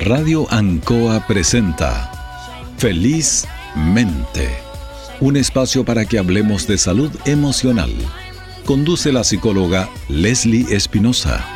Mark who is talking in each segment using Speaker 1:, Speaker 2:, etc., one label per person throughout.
Speaker 1: Radio Ancoa presenta Feliz Mente, un espacio para que hablemos de salud emocional. Conduce la psicóloga Leslie Espinosa.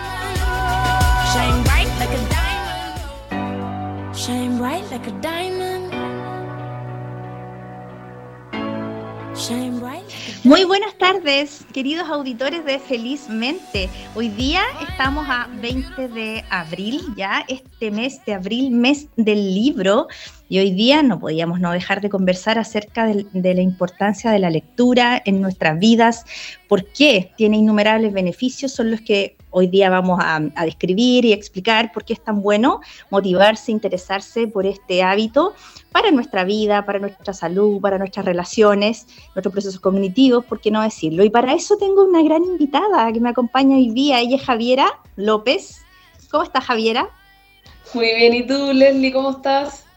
Speaker 2: Muy buenas tardes, queridos auditores de Felizmente. Hoy día estamos a 20 de abril, ya este mes de abril, mes del libro, y hoy día no podíamos no dejar de conversar acerca de, la importancia de la lectura en nuestras vidas, por qué tiene innumerables beneficios, son los que hoy día vamos a, describir y explicar por qué es tan bueno motivarse, interesarse por este hábito para nuestra vida, para nuestra salud, para nuestras relaciones, nuestros procesos cognitivos, por qué no decirlo. Y para eso tengo una gran invitada que me acompaña hoy día, ella es Javiera López. ¿Cómo estás, Javiera?
Speaker 3: Muy bien, ¿y tú, Leslie, cómo estás?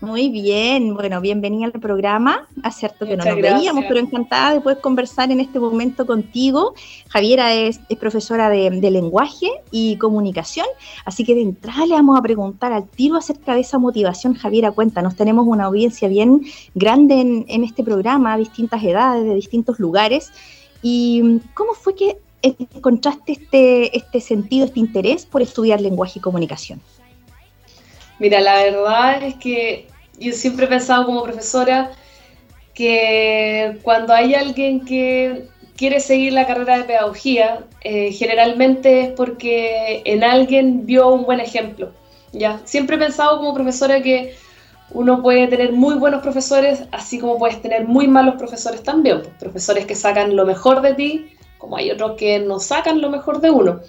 Speaker 2: Muy bien, bueno, bienvenida al programa. Hace cierto que no nos veíamos, pero encantada de poder conversar en este momento contigo. Javiera es, profesora de, lenguaje y comunicación, así que de entrada le vamos a preguntar al tiro acerca de esa motivación. Javiera, cuéntanos, tenemos una audiencia bien grande en, en este programa, distintas edades, de distintos lugares. ¿Y cómo fue que encontraste este, este sentido, este interés por estudiar lenguaje y comunicación?
Speaker 3: Mira, la verdad es que yo siempre he pensado como profesora que cuando hay alguien que quiere seguir la carrera de pedagogía, eh, generalmente es porque en alguien vio un buen ejemplo. ¿ya? Siempre he pensado como profesora que uno puede tener muy buenos profesores, así como puedes tener muy malos profesores también. Pues, profesores que sacan lo mejor de ti, como hay otros que no sacan lo mejor de uno.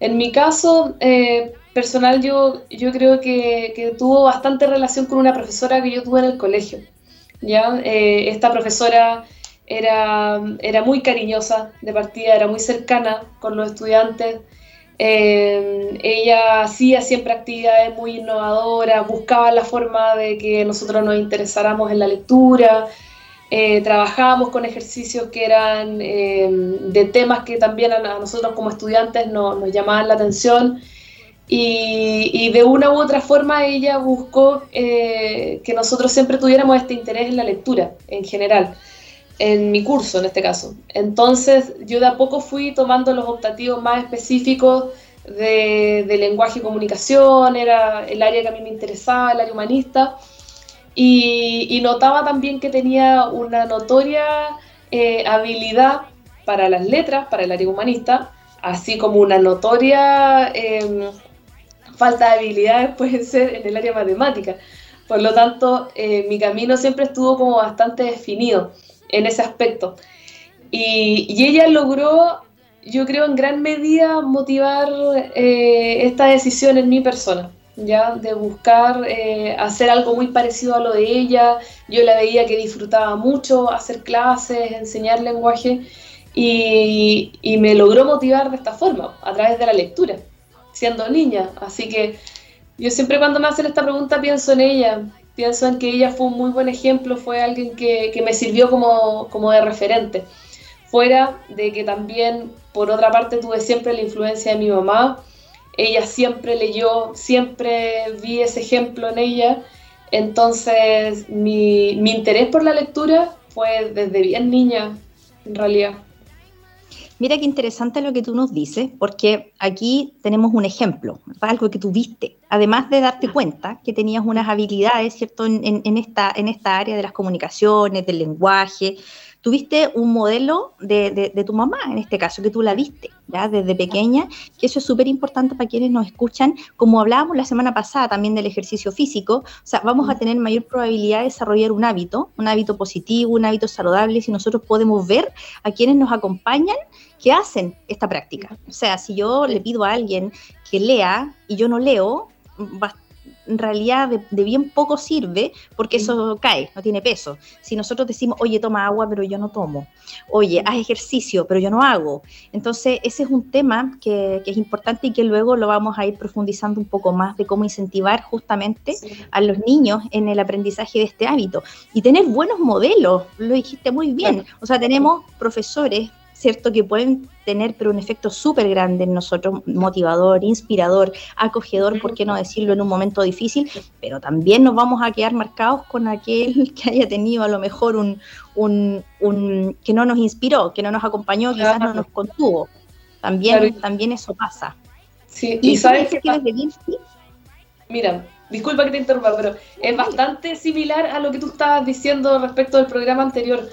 Speaker 3: En mi caso, eh, personal yo, yo creo que, tuvo bastante relación con una profesora que yo tuve en el colegio. ¿ya? Eh, esta profesora era, era muy cariñosa de partida, era muy cercana con los estudiantes. Eh, ella hacía siempre actividades muy innovadoras, buscaba la forma de que nosotros nos interesáramos en la lectura, eh, trabajábamos con ejercicios que eran de temas que también a, nosotros como estudiantes nos llamaban la atención y, de una u otra forma ella buscó eh, que nosotros siempre tuviéramos este interés en la lectura en general, en mi curso en este caso. Entonces yo de a poco fui tomando los optativos más específicos de, lenguaje y comunicación, era el área que a mí me interesaba, el área humanista, y, notaba también que tenía una notoria eh, habilidad para las letras, para el área humanista, así como una notoria em, falta de habilidades puede ser en el área matemática. Por lo tanto, eh, mi camino siempre estuvo como bastante definido en ese aspecto. Y, ella logró, yo creo, en gran medida motivar eh, esta decisión en mi persona, ya de buscar eh, hacer algo muy parecido a lo de ella. Yo la veía que disfrutaba mucho hacer clases, enseñar lenguaje, y me logró motivar de esta forma, a través de la lectura siendo niña. Así que yo siempre cuando me hacen esta pregunta pienso en ella, pienso en que ella fue un muy buen ejemplo, fue alguien que, me sirvió como, como, de referente. Fuera de que también, por otra parte, tuve siempre la influencia de mi mamá, ella siempre leyó, siempre vi ese ejemplo en ella, entonces mi, mi interés por la lectura fue desde bien niña, en realidad.
Speaker 2: Mira qué interesante lo que tú nos dices, porque aquí tenemos un ejemplo, algo que tú viste, además de darte cuenta que tenías unas habilidades, ¿cierto?, en, esta, en esta área de las comunicaciones, del lenguaje, tuviste un modelo de, tu mamá, en este caso, que tú la viste ya desde pequeña, que eso es súper importante para quienes nos escuchan. Como hablábamos la semana pasada también del ejercicio físico, o sea, vamos a tener mayor probabilidad de desarrollar un hábito, un hábito positivo, un hábito saludable, si nosotros podemos ver a quienes nos acompañan que hacen esta práctica. O sea, si yo le pido a alguien que lea y yo no leo, en realidad de, bien poco sirve porque eso cae, no tiene peso. Si nosotros decimos, oye, toma agua, pero yo no tomo, oye, haz ejercicio, pero yo no hago. Entonces, ese es un tema que, es importante y que luego lo vamos a ir profundizando un poco más de cómo incentivar justamente a los niños en el aprendizaje de este hábito. Y tener buenos modelos, lo dijiste muy bien. O sea, tenemos profesores ¿cierto? Que pueden tener, pero un efecto súper grande en nosotros, motivador, inspirador, acogedor, ¿por qué no decirlo en un momento difícil? Pero también nos vamos a quedar marcados con aquel que haya tenido a lo mejor un, un, un que no nos inspiró, que no nos acompañó, quizás no nos contuvo. También, también eso pasa.
Speaker 3: Sí, y, sabes Mira, disculpa que te interrumpa, pero es bastante similar a lo que tú estabas diciendo respecto del programa anterior,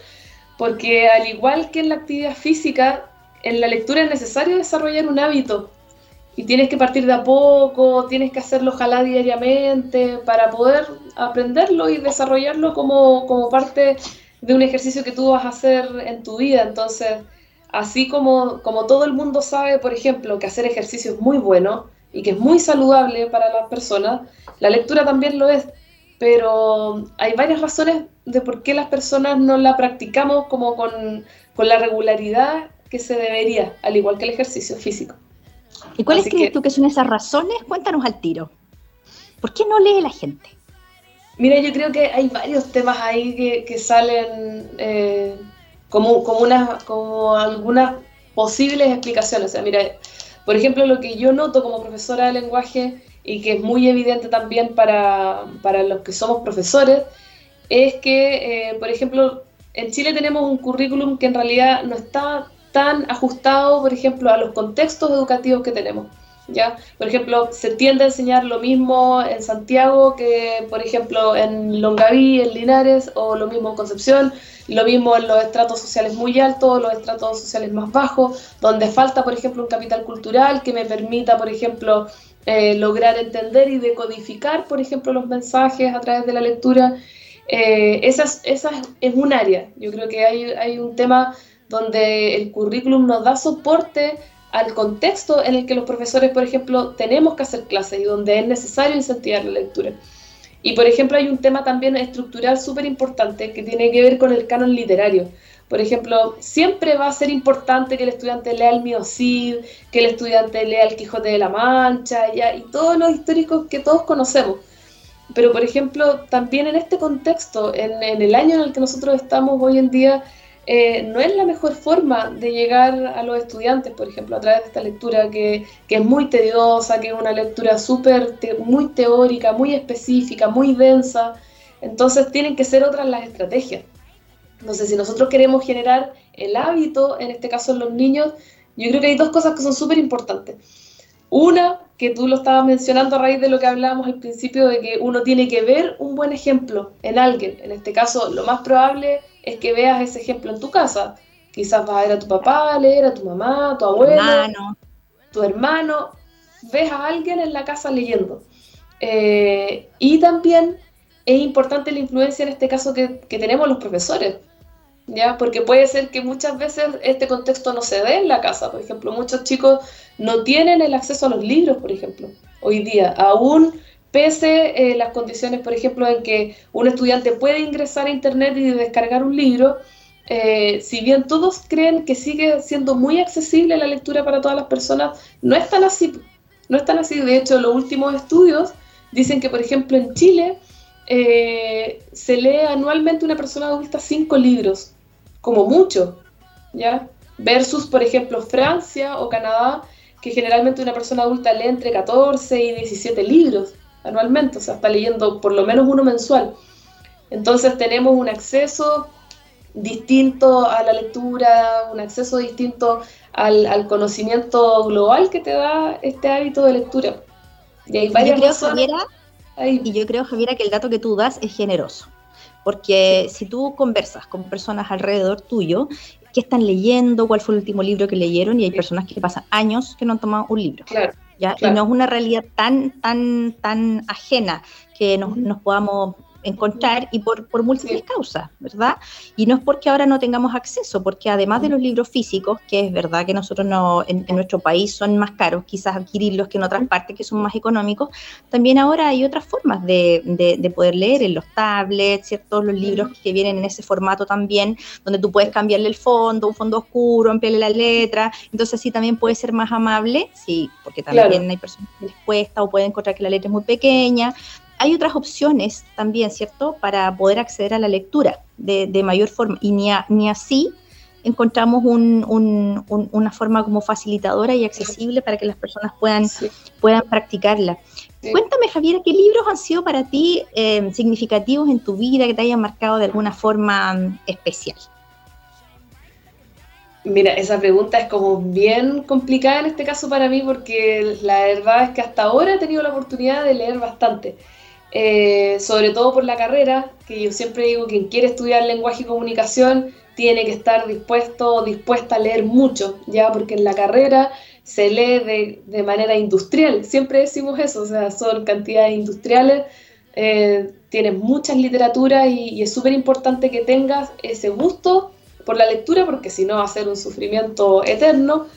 Speaker 3: porque al igual que en la actividad física, en la lectura es necesario desarrollar un hábito y tienes que partir de a poco, tienes que hacerlo ojalá diariamente para poder aprenderlo y desarrollarlo como, como parte de un ejercicio que tú vas a hacer en tu vida. Entonces, así como, como todo el mundo sabe, por ejemplo, que hacer ejercicio es muy bueno, y que es muy saludable para las personas, la lectura también lo es, pero hay varias razones de por qué las personas no la practicamos como con, la regularidad que se debería, al igual que el ejercicio físico.
Speaker 2: ¿Y cuáles crees tú que son esas razones? Cuéntanos al tiro. ¿Por qué no lee la gente?
Speaker 3: Mira, yo creo que hay varios temas ahí que, salen eh, como, como, unas, como algunas posibles explicaciones. O sea, mira, por ejemplo, lo que yo noto como profesora de lenguaje y que es muy evidente también para, los que somos profesores, es que, eh, por ejemplo, en Chile tenemos un currículum que en realidad no está tan ajustado, por ejemplo, a los contextos educativos que tenemos. ¿ya? Por ejemplo, se tiende a enseñar lo mismo en Santiago que, por ejemplo, en Longaví, en Linares, o lo mismo en Concepción, lo mismo en los estratos sociales muy altos, los estratos sociales más bajos, donde falta, por ejemplo, un capital cultural que me permita, por ejemplo, eh, lograr entender y decodificar, por ejemplo, los mensajes a través de la lectura. Eh, esa, es un área. Yo creo que hay, un tema donde el currículum nos da soporte al contexto en el que los profesores, por ejemplo, tenemos que hacer clases y donde es necesario incentivar la lectura. Y por ejemplo hay un tema también estructural súper importante que tiene que ver con el canon literario. Por ejemplo, siempre va a ser importante que el estudiante lea el Mío Cid, que el estudiante lea el Quijote de la Mancha y todos los históricos que todos conocemos. Pero por ejemplo, también en este contexto, en, el año en el que nosotros estamos hoy en día, eh, no es la mejor forma de llegar a los estudiantes, por ejemplo, a través de esta lectura que, es muy tediosa, que es una lectura súper, muy teórica, muy específica, muy densa. Entonces tienen que ser otras las estrategias. Entonces, si nosotros queremos generar el hábito, en este caso en los niños, yo creo que hay dos cosas que son súper importantes. Una, que tú lo estabas mencionando a raíz de lo que hablábamos al principio, de que uno tiene que ver un buen ejemplo en alguien. En este caso, lo más probable es que veas ese ejemplo en tu casa. Quizás vas a ver a tu papá a leer, a tu mamá, a tu abuelo, hermano. tu hermano. Ves a alguien en la casa leyendo. Eh, y también es importante la influencia en este caso que, que, tenemos los profesores, ¿ya? Porque puede ser que muchas veces este contexto no se dé en la casa. Por ejemplo, muchos chicos no tienen el acceso a los libros, por ejemplo, hoy día. Aún pese eh, las condiciones, por ejemplo, en que un estudiante puede ingresar a Internet y descargar un libro, eh, si bien todos creen que sigue siendo muy accesible la lectura para todas las personas, no es tan así. No es tan así. De hecho, los últimos estudios dicen que, por ejemplo, en Chile eh, se lee anualmente una persona adulta cinco libros, como mucho, ¿ya? Versus, por ejemplo, Francia o Canadá, que generalmente una persona adulta lee entre 14 y 17 libros anualmente, o sea, está leyendo por lo menos uno mensual. Entonces tenemos un acceso distinto a la lectura, un acceso distinto al, conocimiento global que te da este hábito de lectura.
Speaker 2: Y hay varias yo creo, Javiera, y yo creo, Javiera, que el dato que tú das es generoso. Porque si tú conversas con personas alrededor tuyo, ¿qué están leyendo? ¿Cuál fue el último libro que leyeron? Y hay personas que pasan años que no han tomado un libro. Claro. ¿ya? Y no es una realidad tan, tan, tan ajena que nos, nos podamos encontrar y por, por múltiples causas, ¿verdad? Y no es porque ahora no tengamos acceso, porque además de los libros físicos, que es verdad que nosotros no, en, nuestro país son más caros, quizás adquirirlos que en otras partes que son más económicos, también ahora hay otras formas de, de, poder leer en los tablets, ¿cierto? Los libros que vienen en ese formato también, donde tú puedes cambiarle el fondo, un fondo oscuro, ampliarle la letra, entonces sí también puede ser más amable, sí, porque también hay personas que les cuesta o pueden encontrar que la letra es muy pequeña, hay otras opciones también, ¿cierto?, para poder acceder a la lectura de, mayor forma. Y ni, ni así encontramos una forma como facilitadora y accesible para que las personas puedan, puedan practicarla. Cuéntame, Javier, ¿qué libros han sido para ti eh, significativos en tu vida, que te hayan marcado de alguna forma mm, especial?
Speaker 3: Mira, esa pregunta es como bien complicada en este caso para mí porque la verdad es que hasta ahora he tenido la oportunidad de leer bastante. Eh, sobre todo por la carrera, que yo siempre digo, quien quiere estudiar lenguaje y comunicación tiene que estar dispuesto o dispuesta a leer mucho, ya porque en la carrera se lee de, manera industrial, siempre decimos eso, o sea, son cantidades industriales, eh, tienes muchas literaturas y, es súper importante que tengas ese gusto por la lectura, porque si no va a ser un sufrimiento eterno.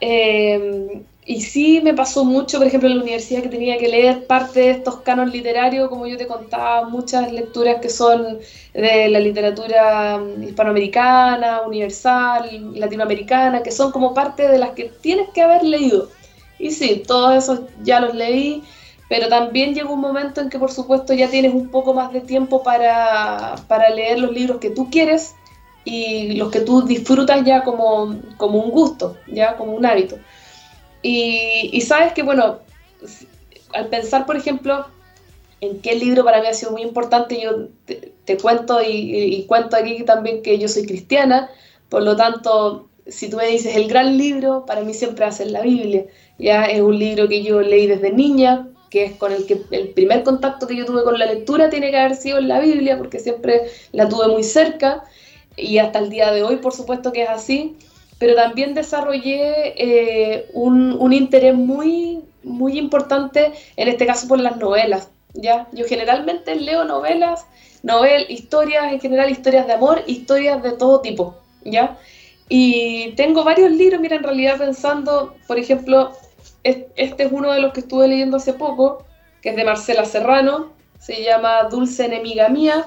Speaker 3: Eh, y sí me pasó mucho, por ejemplo, en la universidad que tenía que leer parte de estos canos literarios, como yo te contaba, muchas lecturas que son de la literatura hispanoamericana, universal, latinoamericana, que son como parte de las que tienes que haber leído. Y sí, todos esos ya los leí, pero también llegó un momento en que por supuesto ya tienes un poco más de tiempo para, para leer los libros que tú quieres y los que tú disfrutas ya como, como un gusto, ya como un hábito. Y, sabes que, bueno, al pensar, por ejemplo, en qué libro para mí ha sido muy importante, yo te, cuento y, cuento aquí también que yo soy cristiana, por lo tanto, si tú me dices el gran libro, para mí siempre va a ser la Biblia. Ya es un libro que yo leí desde niña, que es con el que el primer contacto que yo tuve con la lectura tiene que haber sido en la Biblia, porque siempre la tuve muy cerca y hasta el día de hoy, por supuesto que es así pero también desarrollé eh, un, interés muy, muy importante, en este caso por las novelas. ¿ya? Yo generalmente leo novelas, novel, historias, en general historias de amor, historias de todo tipo. ¿ya? Y tengo varios libros, mira, en realidad pensando, por ejemplo, este es uno de los que estuve leyendo hace poco, que es de Marcela Serrano, se llama Dulce Enemiga Mía.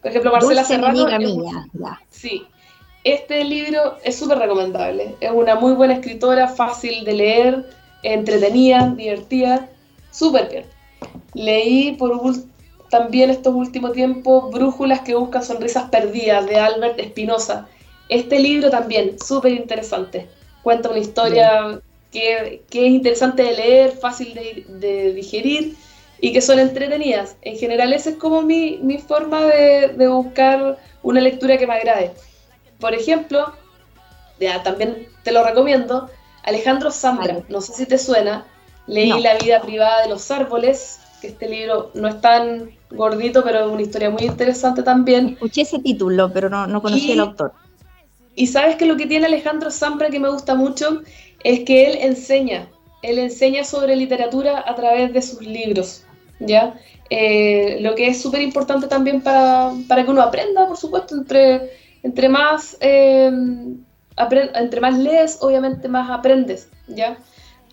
Speaker 3: Por ejemplo, Marcela
Speaker 2: Dulce
Speaker 3: Serrano.
Speaker 2: Enemiga Mía,
Speaker 3: Sí, este libro es súper recomendable. Es una muy buena escritora, fácil de leer, entretenida, divertida, súper bien. Leí por también estos últimos tiempos Brújulas que buscan sonrisas perdidas de Albert Espinosa. Este libro también, súper interesante. Cuenta una historia que, es interesante de leer, fácil de, digerir y que son entretenidas. En general, esa es como mi, forma de, de buscar una lectura que me agrade. Por ejemplo, ya, también te lo recomiendo, Alejandro Zambra, no sé si te suena, leí La vida privada de los árboles, que este libro no es tan gordito, pero es una historia muy interesante también.
Speaker 2: Escuché ese título, pero no, no conocí el autor.
Speaker 3: Y sabes que lo que tiene Alejandro Zambra que me gusta mucho es que él enseña, él enseña sobre literatura a través de sus libros, ¿ya? Eh, lo que es súper importante también para, para que uno aprenda, por supuesto, entre entre más, em, entre más lees, obviamente más aprendes, ¿ya?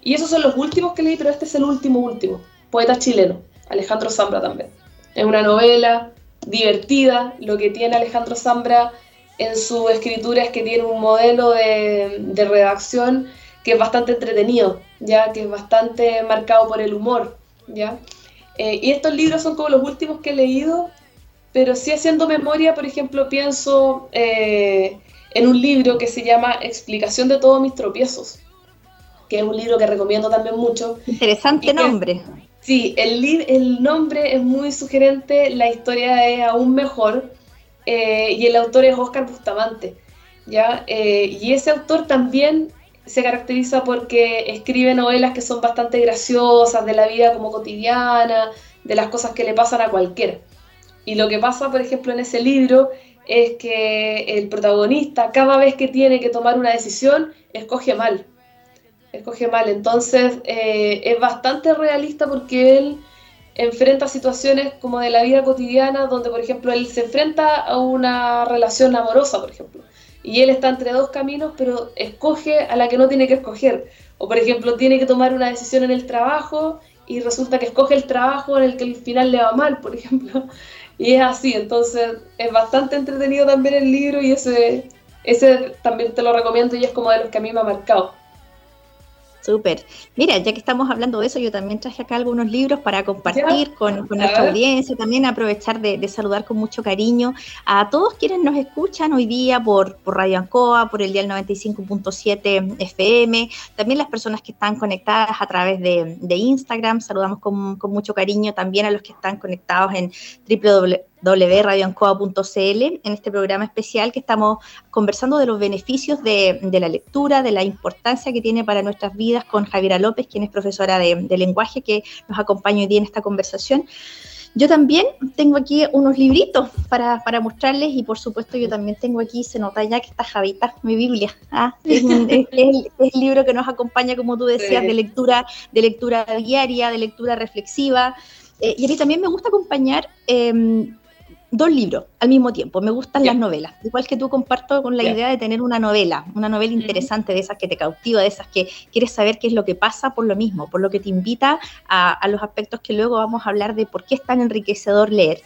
Speaker 3: Y esos son los últimos que leí, pero este es el último, último. Poeta chileno, Alejandro Zambra también. Es una novela divertida, lo que tiene Alejandro Zambra en su escritura es que tiene un modelo de, redacción que es bastante entretenido, ya que es bastante marcado por el humor, ya. Eh, y estos libros son como los últimos que he leído pero sí haciendo memoria, por ejemplo, pienso eh, en un libro que se llama Explicación de todos mis tropiezos, que es un libro que recomiendo también mucho.
Speaker 2: Interesante nombre.
Speaker 3: sí, el, el nombre es muy sugerente, la historia es aún mejor, eh, y el autor es Oscar Bustamante. ¿ya? Eh, y ese autor también se caracteriza porque escribe novelas que son bastante graciosas, de la vida como cotidiana, de las cosas que le pasan a cualquiera. Y lo que pasa, por ejemplo, en ese libro es que el protagonista cada vez que tiene que tomar una decisión, escoge mal. Escoge mal. Entonces eh, es bastante realista porque él enfrenta situaciones como de la vida cotidiana donde, por ejemplo, él se enfrenta a una relación amorosa, por ejemplo. Y él está entre dos caminos, pero escoge a la que no tiene que escoger. O, por ejemplo, tiene que tomar una decisión en el trabajo y resulta que escoge el trabajo en el que al final le va mal, por ejemplo. Y es así, entonces es bastante entretenido también el libro y ese, ese también te lo recomiendo y es como de los que a mí me ha marcado.
Speaker 2: Súper. Mira, ya que estamos hablando de eso, yo también traje acá algunos libros para compartir con, nuestra audiencia, también aprovechar de, saludar con mucho cariño a todos quienes nos escuchan hoy día por, por Radio Ancoa, por el día 95.7 FM, también las personas que están conectadas a través de, Instagram, saludamos con, con, mucho cariño también a los que están conectados en www www.radioancoa.cl en este programa especial que estamos conversando de los beneficios de, la lectura, de la importancia que tiene para nuestras vidas con Javiera López, quien es profesora de, lenguaje que nos acompaña hoy día en esta conversación. Yo también tengo aquí unos libritos para, mostrarles y por supuesto yo también tengo aquí, se nota ya que está Javita, mi Biblia. ¿ah? Es, el, libro que nos acompaña, como tú decías, de lectura, de lectura diaria, de lectura reflexiva. Eh, y a mí también me gusta acompañar em, dos libros al mismo tiempo. Me gustan las novelas. Igual que tú comparto con la idea de tener una novela, una novela interesante de esas que te cautiva, de esas que quieres saber qué es lo que pasa por lo mismo, por lo que te invita a, los aspectos que luego vamos a hablar de por qué es tan enriquecedor leer.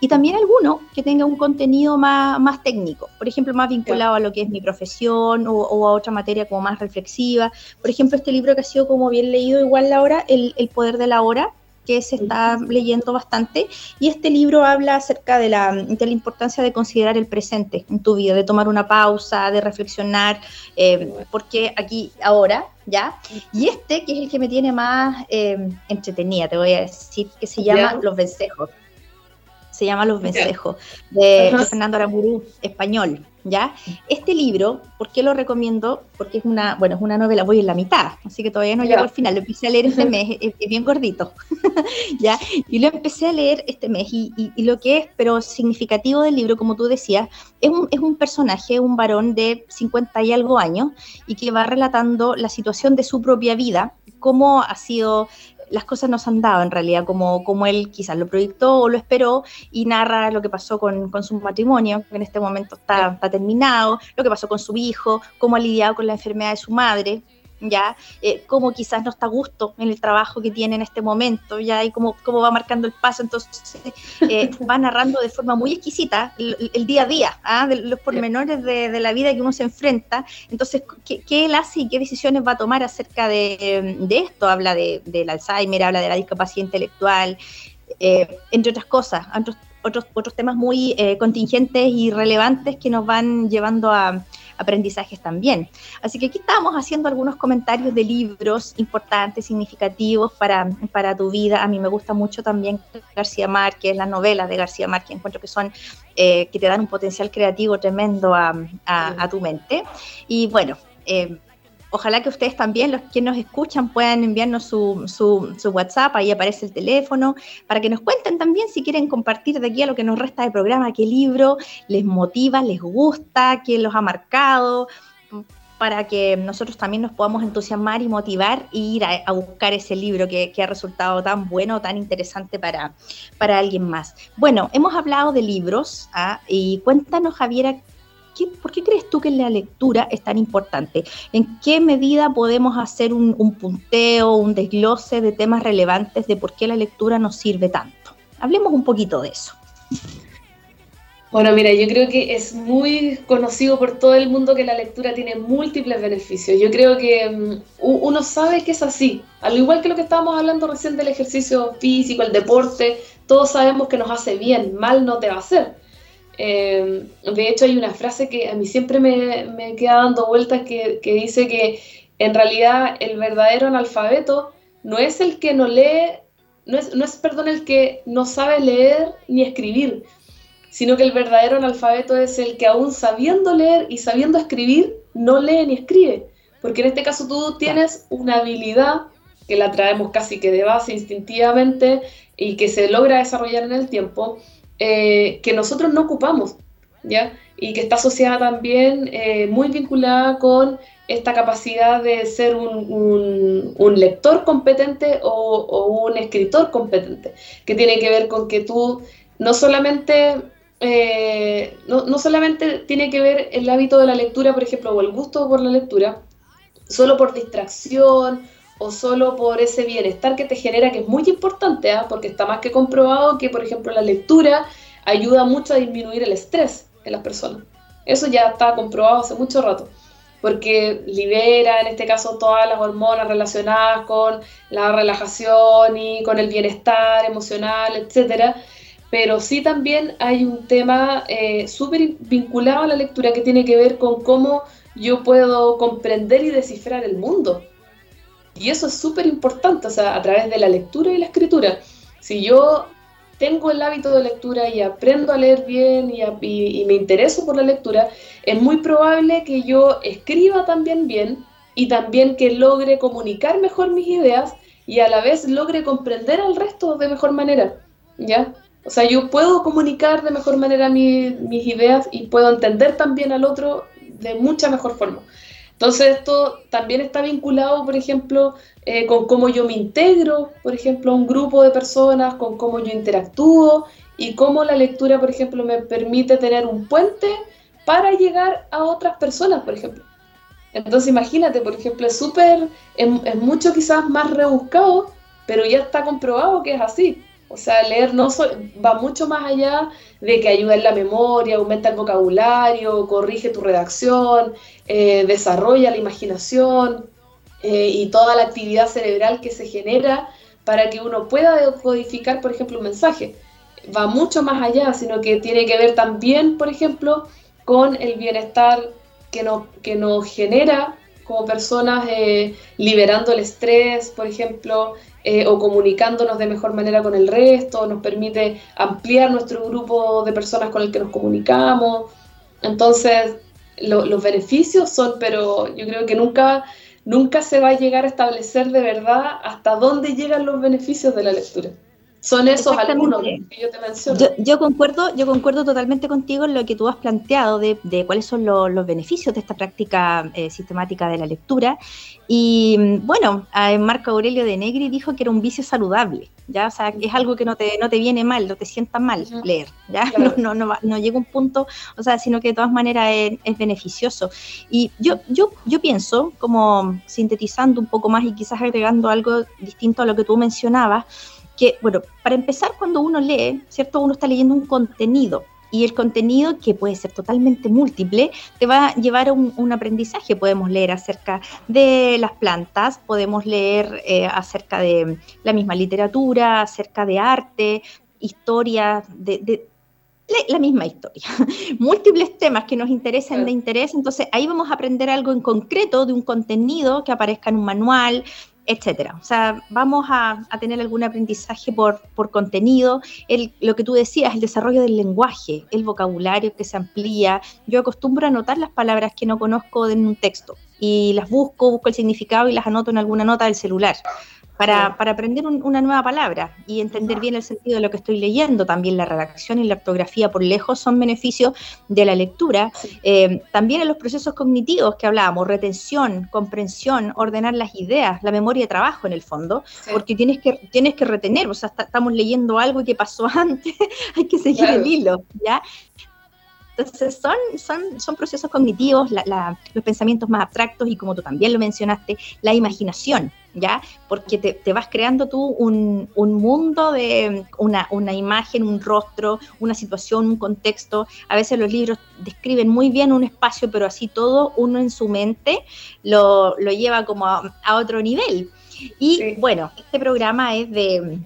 Speaker 2: Y también alguno que tenga un contenido más, más técnico, por ejemplo, más vinculado a lo que es mi profesión o, a otra materia como más reflexiva. Por ejemplo, este libro que ha sido como bien leído igual la hora, el, el poder de la hora, que se está leyendo bastante. Y este libro habla acerca de la, de la importancia de considerar el presente en tu vida, de tomar una pausa, de reflexionar, eh, porque aquí, ahora, ¿ya? Y este, que es el que me tiene más eh, entretenida, te voy a decir, que se llama Los Vencejos. Se llama Los Vencejos, de, de Fernando Aramburu, español. ¿Ya? Este libro, ¿por qué lo recomiendo? Porque es una, bueno, es una novela, voy en la mitad, así que todavía no llego al final, lo empecé a leer este mes, es, bien gordito, ¿ya? Y lo empecé a leer este mes y, lo que es, pero significativo del libro, como tú decías, es un, es un personaje, un varón de 50 y algo años y que va relatando la situación de su propia vida, cómo ha sido las cosas no se han dado en realidad como, como él quizás lo proyectó o lo esperó y narra lo que pasó con, su matrimonio, que en este momento está, está, terminado, lo que pasó con su hijo, cómo ha lidiado con la enfermedad de su madre, ya, eh, cómo quizás no está a gusto en el trabajo que tiene en este momento, ya, y cómo, cómo va marcando el paso, entonces eh, va narrando de forma muy exquisita el, día a día, ¿ah? de los pormenores de, de, la vida que uno se enfrenta, entonces, ¿qué, ¿qué, él hace y qué decisiones va a tomar acerca de, de esto? Habla de, del Alzheimer, habla de la discapacidad intelectual, eh, entre otras cosas, otros, otros, temas muy eh, contingentes y relevantes que nos van llevando a aprendizajes también. Así que aquí estamos haciendo algunos comentarios de libros importantes, significativos para, para tu vida. A mí me gusta mucho también García Márquez, las novelas de García Márquez, encuentro que son, eh, que te dan un potencial creativo tremendo a, a, tu mente. Y bueno, eh, Ojalá que ustedes también, los que nos escuchan, puedan enviarnos su, su, WhatsApp, ahí aparece el teléfono, para que nos cuenten también si quieren compartir de aquí a lo que nos resta de programa, qué libro les motiva, les gusta, quién los ha marcado, para que nosotros también nos podamos entusiasmar y motivar e ir a, buscar ese libro que, ha resultado tan bueno, tan interesante para, para alguien más. Bueno, hemos hablado de libros ¿ah? y cuéntanos, Javiera, ¿por qué crees tú que la lectura es tan importante? ¿En qué medida podemos hacer un, punteo, un desglose de temas relevantes de por qué la lectura nos sirve tanto? Hablemos un poquito de eso.
Speaker 3: Bueno, mira, yo creo que es muy conocido por todo el mundo que la lectura tiene múltiples beneficios. Yo creo que mm, uno sabe que es así. Al igual que lo que estábamos hablando recién del ejercicio físico, el deporte, todos sabemos que nos hace bien, mal no te va a hacer. Em, de hecho, hay una frase que a mí siempre me, queda dando vueltas que, que, dice que en realidad el verdadero analfabeto no es el que no lee, no es, no es, perdón, el que no sabe leer ni escribir, sino que el verdadero analfabeto es el que aún sabiendo leer y sabiendo escribir, no lee ni escribe. Porque en este caso tú tienes una habilidad que la traemos casi que de base instintivamente y que se logra desarrollar en el tiempo, eh, que nosotros no ocupamos, ¿ya? Y que está asociada también eh, muy vinculada con esta capacidad de ser un, lector competente o, un escritor competente, que tiene que ver con que tú no solamente, eh, no, no, solamente tiene que ver el hábito de la lectura, por ejemplo, o el gusto por la lectura, solo por distracción o solo por ese bienestar que te genera, que es muy importante, ¿ah? porque está más que comprobado que, por ejemplo, la lectura ayuda mucho a disminuir el estrés en las personas. Eso ya está comprobado hace mucho rato. porque libera en este caso todas las hormonas relacionadas con la relajación y con el bienestar emocional, etcétera. Pero sí también hay un tema eh, súper vinculado a la lectura que tiene que ver con cómo yo puedo comprender y descifrar el mundo. Y eso es súper importante, o sea, a través de la lectura y la escritura. Si yo tengo el hábito de lectura y aprendo a leer bien y, me intereso por la lectura, es muy probable que yo escriba también bien y también que logre comunicar mejor mis ideas y a la vez logre comprender al resto de mejor manera, ¿ya? O sea, yo puedo comunicar de mejor manera mis ideas y puedo entender también al otro de mucha mejor forma. Entonces esto también está vinculado, por ejemplo, eh, con cómo yo me integro, por ejemplo, a un grupo de personas, con cómo yo interactúo y cómo la lectura, por ejemplo, me permite tener un puente para llegar a otras personas, por ejemplo. Entonces imagínate, por ejemplo, es súper, es, mucho quizás más rebuscado, pero ya está comprobado que es así. O sea, leer no va mucho más allá de que ayuda en la memoria, aumenta el vocabulario, corrige tu redacción, eh, desarrolla la imaginación eh, y toda la actividad cerebral que se genera para que uno pueda codificar, por ejemplo, un mensaje. Va mucho más allá, sino que tiene que ver también, por ejemplo, con el bienestar que, no, que nos genera como personas, eh, liberando el estrés, por ejemplo, eh, o comunicándonos de mejor manera con el resto, nos permite ampliar nuestro grupo de personas con el que nos comunicamos. Entonces, los beneficios son, pero yo creo que nunca, nunca se va a llegar a establecer de verdad hasta dónde llegan los beneficios de la lectura. Son esos algunos que yo te menciono.
Speaker 2: Yo, concuerdo, yo concuerdo totalmente contigo en lo que tú has planteado de, cuáles son los beneficios de esta práctica eh, sistemática de la lectura. Y mm, bueno, Marco Aurelio de Negri dijo que era un vicio saludable, ¿ya? O sea, es algo que no te, no te viene mal, no te sienta mal leer, ¿ya? No, no, no, llega un punto, o sea, sino que de todas maneras es, es, beneficioso. Y yo, yo, yo pienso, como sintetizando un poco más y quizás agregando algo distinto a lo que tú mencionabas, que, bueno, para empezar, cuando uno lee, ¿cierto? Uno está leyendo un contenido y el contenido, que puede ser totalmente múltiple, te va a llevar a un, aprendizaje. Podemos leer acerca de las plantas, podemos leer eh, acerca de la misma literatura, acerca de arte, historia, de, la misma historia, múltiples temas que nos interesen de interés, entonces ahí vamos a aprender algo en concreto de un contenido que aparezca en un manual, etcétera. O sea, vamos a, tener algún aprendizaje por, por contenido, el, lo que tú decías, el desarrollo del lenguaje, el vocabulario que se amplía. Yo acostumbro a anotar las palabras que no conozco en un texto y las busco, busco el significado y las anoto en alguna nota del celular para, aprender una nueva palabra y entender bien el sentido de lo que estoy leyendo. También la redacción y la ortografía por lejos son beneficios de la lectura. Eh, también en los procesos cognitivos que hablábamos, retención, comprensión, ordenar las ideas, la memoria de trabajo en el fondo, porque tienes que, tienes que retener, o sea, estamos leyendo algo que pasó antes, hay que seguir el hilo, ¿ya? Entonces son, son, son procesos cognitivos, los pensamientos más abstractos y como tú también lo mencionaste, la imaginación, ¿ya? Porque te, vas creando tú un, mundo de una, una, imagen, un rostro, una situación, un contexto. A veces los libros describen muy bien un espacio, pero así todo uno en su mente lo, lleva como a, otro nivel. Y bueno, este programa es de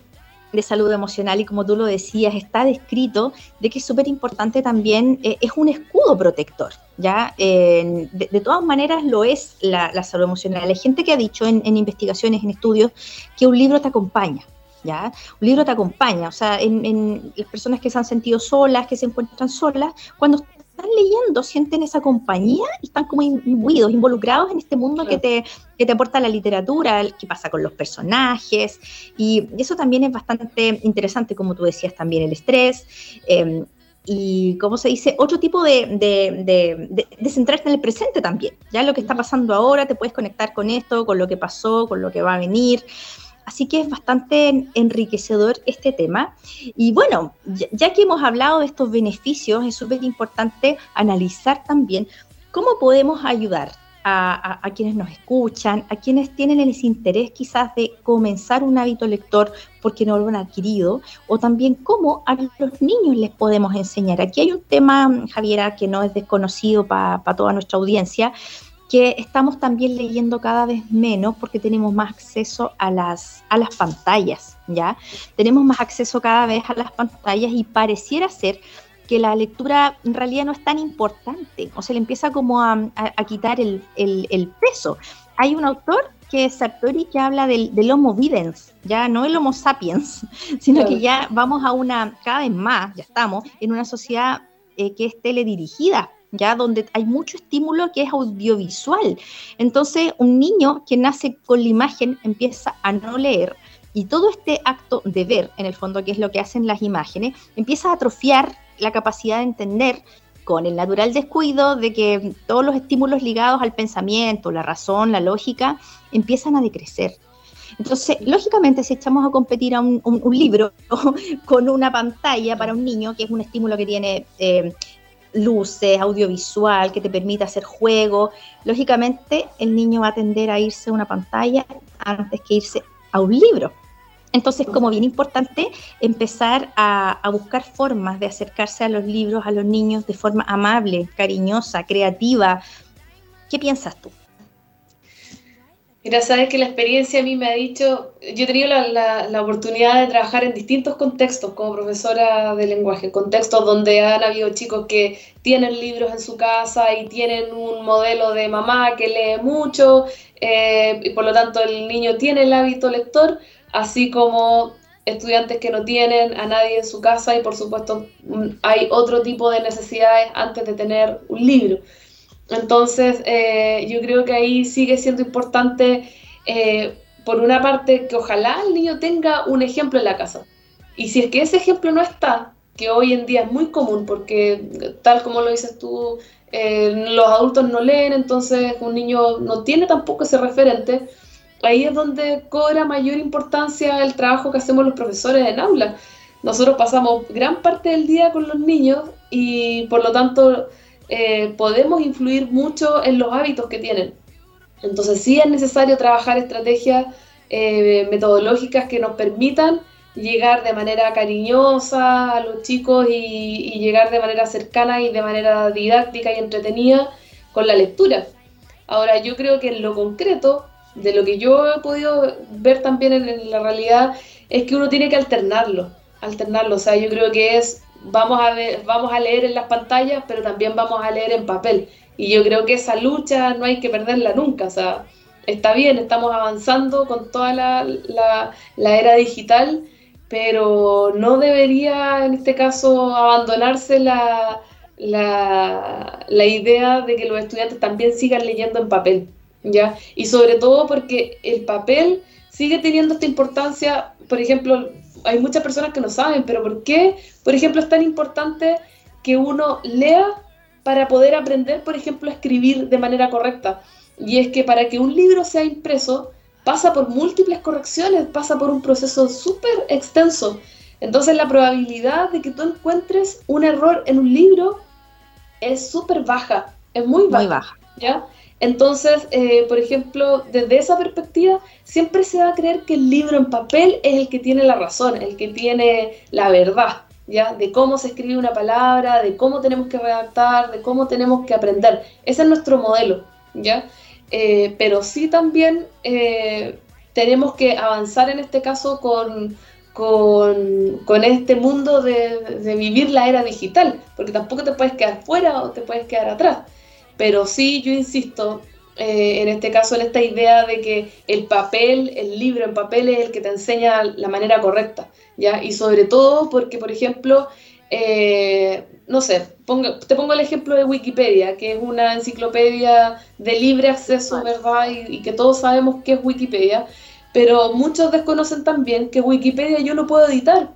Speaker 2: de salud emocional y como tú lo decías, está descrito de que es súper importante también, eh, es un escudo protector, ¿ya? de, todas maneras lo es la, salud emocional. Hay gente que ha dicho en, investigaciones, en estudios, que un libro te acompaña, ¿ya? Un libro te acompaña, o sea, en, en, las personas que se han sentido solas, que se encuentran solas, cuando están leyendo, sienten esa compañía y están como imbuidos, involucrados en este mundo que, te, que te aporta la literatura, qué pasa con los personajes. Y eso también es bastante interesante, como tú decías, también el estrés. Em, y, como se dice, otro tipo de, de, de, centrarte en el presente también. Ya lo que está pasando ahora, te puedes conectar con esto, con lo que pasó, con lo que va a venir. Así que es bastante enriquecedor este tema. Y bueno, ya, que hemos hablado de estos beneficios, es súper importante analizar también cómo podemos ayudar a, quienes nos escuchan, a quienes tienen el interés quizás de comenzar un hábito lector porque no lo han adquirido, o también cómo a los niños les podemos enseñar. Aquí hay un tema, Javiera, que no es desconocido para toda nuestra audiencia, que estamos también leyendo cada vez menos porque tenemos más acceso a las, a las pantallas, ¿ya? Tenemos más acceso cada vez a las pantallas y pareciera ser que la lectura en realidad no es tan importante, o se le empieza como a, quitar el, peso. Hay un autor que es Sartori que habla del, Homo videns, ya no el Homo sapiens, sino que ya vamos a una, cada vez más, ya estamos, en una sociedad eh, que es teledirigida, ya donde hay mucho estímulo que es audiovisual. Entonces, un niño que nace con la imagen empieza a no leer, y todo este acto de ver, en el fondo, que es lo que hacen las imágenes, empieza a atrofiar la capacidad de entender con el natural descuido de que todos los estímulos ligados al pensamiento, la razón, la lógica, empiezan a decrecer. Entonces, lógicamente, si echamos a competir a un, libro con una pantalla para un niño, que es un estímulo que tiene eh, luces, audiovisual, que te permite hacer juego, lógicamente el niño va a tender a irse a una pantalla antes que irse a un libro. Entonces, como bien importante, empezar a, buscar formas de acercarse a los libros, a los niños de forma amable, cariñosa, creativa. ¿Qué piensas tú?
Speaker 3: Mira, sabes que la experiencia a mí me ha dicho, yo he tenido la, oportunidad de trabajar en distintos contextos como profesora de lenguaje, contextos donde han habido chicos que tienen libros en su casa y tienen un modelo de mamá que lee mucho eh, y por lo tanto el niño tiene el hábito lector, así como estudiantes que no tienen a nadie en su casa y por supuesto hay otro tipo de necesidades antes de tener un libro. Entonces eh, yo creo que ahí sigue siendo importante, eh, por una parte, que ojalá el niño tenga un ejemplo en la casa. Y si es que ese ejemplo no está, que hoy en día es muy común, porque tal como lo dices tú, eh, los adultos no leen, entonces un niño no tiene tampoco ese referente, ahí es donde cobra mayor importancia el trabajo que hacemos los profesores en aula. Nosotros pasamos gran parte del día con los niños y por lo tanto eh, podemos influir mucho en los hábitos que tienen. Entonces sí es necesario trabajar estrategias eh, metodológicas que nos permitan llegar de manera cariñosa a los chicos y, y, llegar de manera cercana y de manera didáctica y entretenida con la lectura. Ahora yo creo que en lo concreto de lo que yo he podido ver también en, la realidad es que uno tiene que alternarlo, alternarlo, o sea, yo creo que es, vamos a, ver, vamos a leer en las pantallas, pero también vamos a leer en papel. Y yo creo que esa lucha no hay que perderla nunca, o sea, está bien, estamos avanzando con toda la, la, era digital, pero no debería en este caso abandonarse la, la, la idea de que los estudiantes también sigan leyendo en papel. ¿ya? Y sobre todo porque el papel sigue teniendo esta importancia, por ejemplo, hay muchas personas que no saben, pero ¿por qué, por ejemplo, es tan importante que uno lea para poder aprender, por ejemplo, a escribir de manera correcta? Y es que para que un libro sea impreso, pasa por múltiples correcciones, pasa por un proceso súper extenso. Entonces la probabilidad de que tú encuentres un error en un libro es súper baja, es muy baja. Muy baja. ¿ya? Entonces, eh, por ejemplo, desde esa perspectiva, siempre se va a creer que el libro en papel es el que tiene la razón, el que tiene la verdad, ¿ya? De cómo se escribe una palabra, de cómo tenemos que redactar, de cómo tenemos que aprender. Ese es nuestro modelo, ¿ya? Eh, pero sí también eh, tenemos que avanzar en este caso con, con, este mundo de, de vivir la era digital, porque tampoco te puedes quedar fuera o te puedes quedar atrás. Pero sí, yo insisto, eh, en este caso, en esta idea de que el papel, el libro en papel es el que te enseña la manera correcta, ¿ya? Y sobre todo porque, por ejemplo, eh, no sé, te pongo el ejemplo de Wikipedia, que es una enciclopedia de libre acceso, ¿verdad? Y, y, que todos sabemos que es Wikipedia, pero muchos desconocen también que Wikipedia yo lo puedo editar.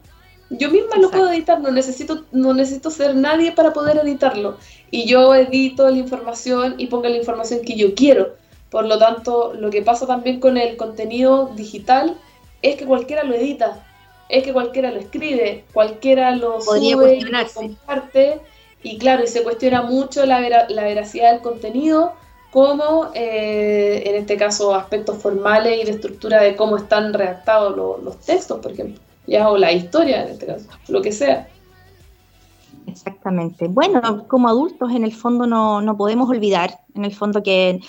Speaker 3: Yo misma lo puedo editar, no necesito, no necesito ser nadie para poder editarlo. Y yo edito la información y pongo la información que yo quiero. Por lo tanto, lo que pasa también con el contenido digital es que cualquiera lo edita, es que cualquiera lo escribe, cualquiera lo sube y lo comparte. Y claro, y se cuestiona mucho la, la veracidad del contenido, como eh, en este caso aspectos formales y de estructura de cómo están redactados los textos, por ejemplo ya o la historia en este caso, lo que sea.
Speaker 2: Exactamente. Bueno, como adultos en el fondo no, no podemos olvidar, en el fondo que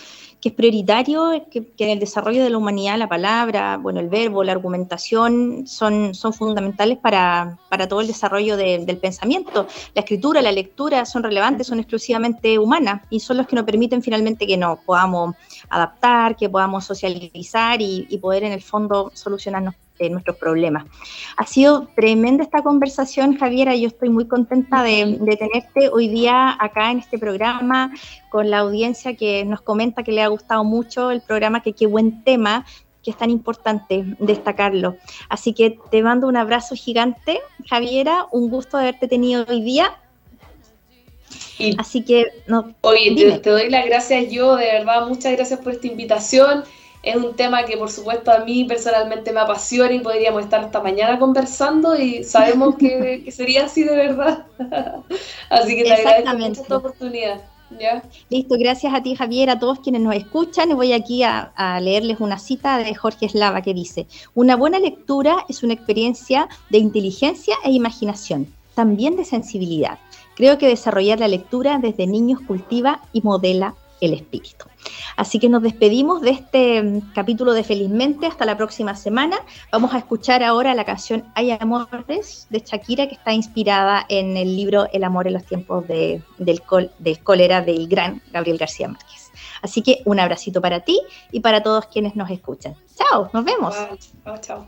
Speaker 2: que es prioritario que, en el desarrollo de la humanidad la palabra, bueno, el verbo, la argumentación son, son fundamentales para, todo el desarrollo del pensamiento. La escritura, la lectura son relevantes, son exclusivamente humanas y son los que nos permiten finalmente que nos podamos adaptar, que podamos socializar y poder en el fondo solucionarnos nuestros problemas. Ha sido tremenda esta conversación, Javiera. Yo estoy muy contenta de, tenerte hoy día acá en este programa con la audiencia que nos comenta que le ha gustado mucho el programa, que qué buen tema que es tan importante destacarlo. Así que te mando un abrazo gigante, Javiera, un gusto haberte tenido hoy día. Así que, no.
Speaker 3: Oye, te, te, doy las gracias yo, de verdad, muchas gracias por esta invitación. Es un tema que por supuesto a mí personalmente me apasiona y podríamos estar hasta mañana conversando y sabemos que, sería así de verdad. así que te agradezco mucho esta oportunidad.
Speaker 2: Listo, gracias a ti Javier, a todos quienes nos escuchan. Voy aquí a, a, leerles una cita de Jorge Eslava que dice, una buena lectura es una experiencia de inteligencia e imaginación, también de sensibilidad. Creo que desarrollar la lectura desde niños cultiva y modela el espíritu. Así que nos despedimos de este mm, capítulo de Felizmente hasta la próxima semana. Vamos a escuchar ahora la canción Hay Amores de Shakira que está inspirada en el libro El amor en los tiempos de, del, cólera del gran Gabriel García Márquez. Así que un abracito para ti y para todos quienes nos escuchan. Chao, nos vemos. chao.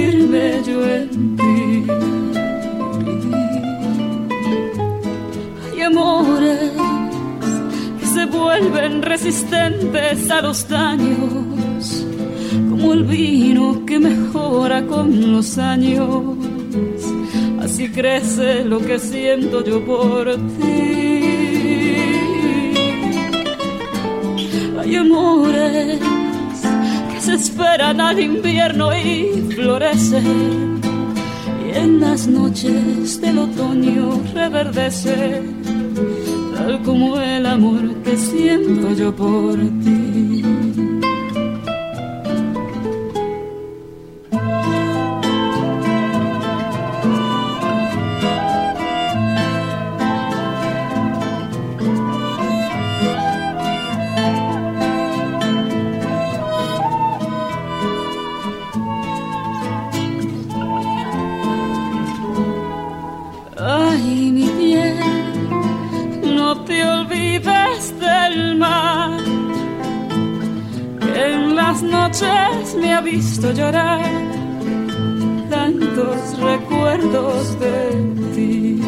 Speaker 4: fundirme yo en ti. Hay amores que se vuelven resistentes a los daños, como el vino que mejora con los años. Así crece lo que siento yo por ti. Hay amores esperan al invierno y florecen. Y en las noches del otoño reverdece, tal como el amor que siento yo por ti. Me ha visto llorar tantos recuerdos de ti.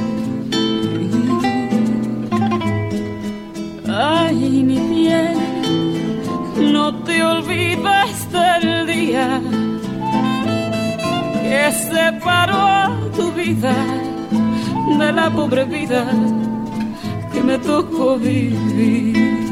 Speaker 4: Ay, mi bien, no te olvides del día que separó tu vida de la pobre vida que me tocó vivir.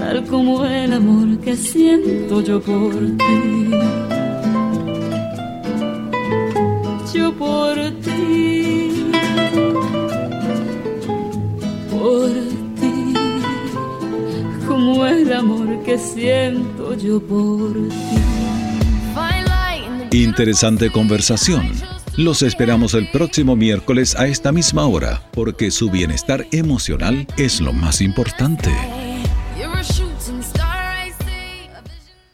Speaker 4: tal como el amor que siento yo por ti. Yo por ti, por ti, como el amor que siento yo por ti.
Speaker 1: Interesante conversación. Los esperamos el próximo miércoles a esta misma hora, porque su bienestar emocional es lo más importante.